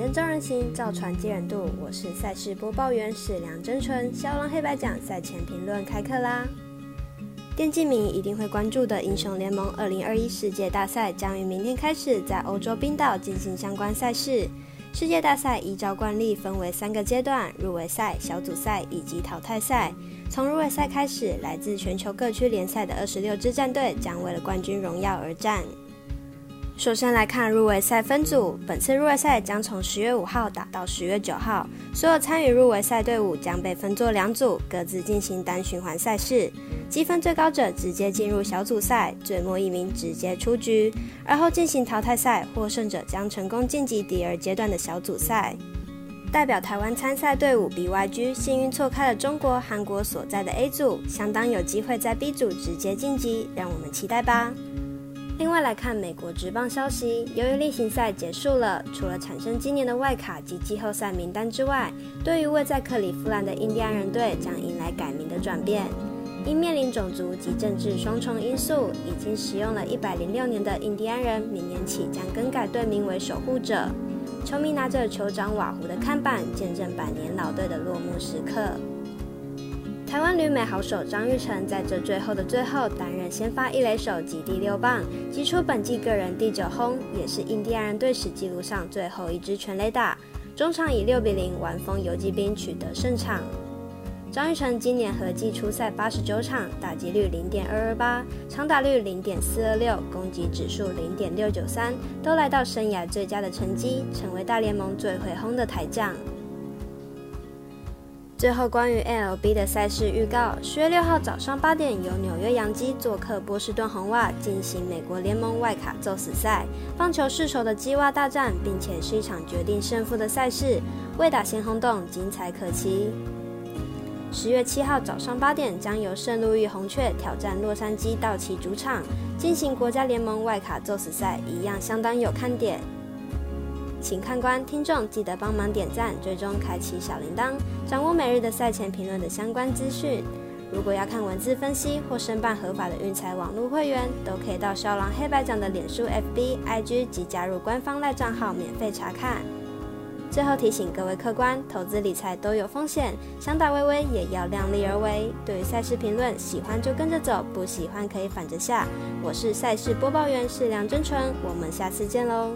灯照人行，造船接人度。我是赛事播报员史梁真纯。骁龙黑白奖赛前评论开课啦！电竞迷一定会关注的英雄联盟二零二一世界大赛将于明天开始在欧洲冰岛进行相关赛事。世界大赛依照惯例分为三个阶段：入围赛、小组赛以及淘汰赛。从入围赛开始，来自全球各区联赛的二十六支战队将为了冠军荣耀而战。首先来看入围赛分组，本次入围赛将从十月五号打到十月九号，所有参与入围赛队伍将被分作两组，各自进行单循环赛事，积分最高者直接进入小组赛，最末一名直接出局，而后进行淘汰赛，获胜者将成功晋级第二阶段的小组赛。代表台湾参赛队伍 BYG 幸运错开了中国、韩国所在的 A 组，相当有机会在 B 组直接晋级，让我们期待吧。另外来看美国职棒消息，由于例行赛结束了，除了产生今年的外卡及季后赛名单之外，对于位在克利夫兰的印第安人队将迎来改名的转变。因面临种族及政治双重因素，已经使用了一百零六年的印第安人，明年起将更改队名为守护者。球迷拿着酋长瓦胡的看板，见证百年老队的落幕时刻。台湾旅美好手张玉成在这最后的最后担任先发一垒手及第六棒，击出本季个人第九轰，也是印第安人队史记录上最后一支全垒打。中场以六比零完封游击兵，取得胜场。张玉成今年合计出赛八十九场，打击率零点二二八，长打率零点四二六，攻击指数零点六九三，都来到生涯最佳的成绩，成为大联盟最会轰的台将。最后，关于 MLB 的赛事预告：十月六号早上八点，由纽约洋基做客波士顿红袜进行美国联盟外卡宙斯赛，棒球世仇的鸡袜大战，并且是一场决定胜负的赛事，未打先轰动，精彩可期。十月七号早上八点，将由圣路易红雀挑战洛杉矶道奇主场进行国家联盟外卡宙斯赛，一样相当有看点。请看官、听众记得帮忙点赞、追踪、开启小铃铛，掌握每日的赛前评论的相关资讯。如果要看文字分析或申办合法的运彩网络会员，都可以到肖郎黑白奖的脸书、FB、IG 及加入官方赖账号免费查看。最后提醒各位客官，投资理财都有风险，想打微微也要量力而为。对于赛事评论，喜欢就跟着走，不喜欢可以反着下。我是赛事播报员是梁真纯，我们下次见喽。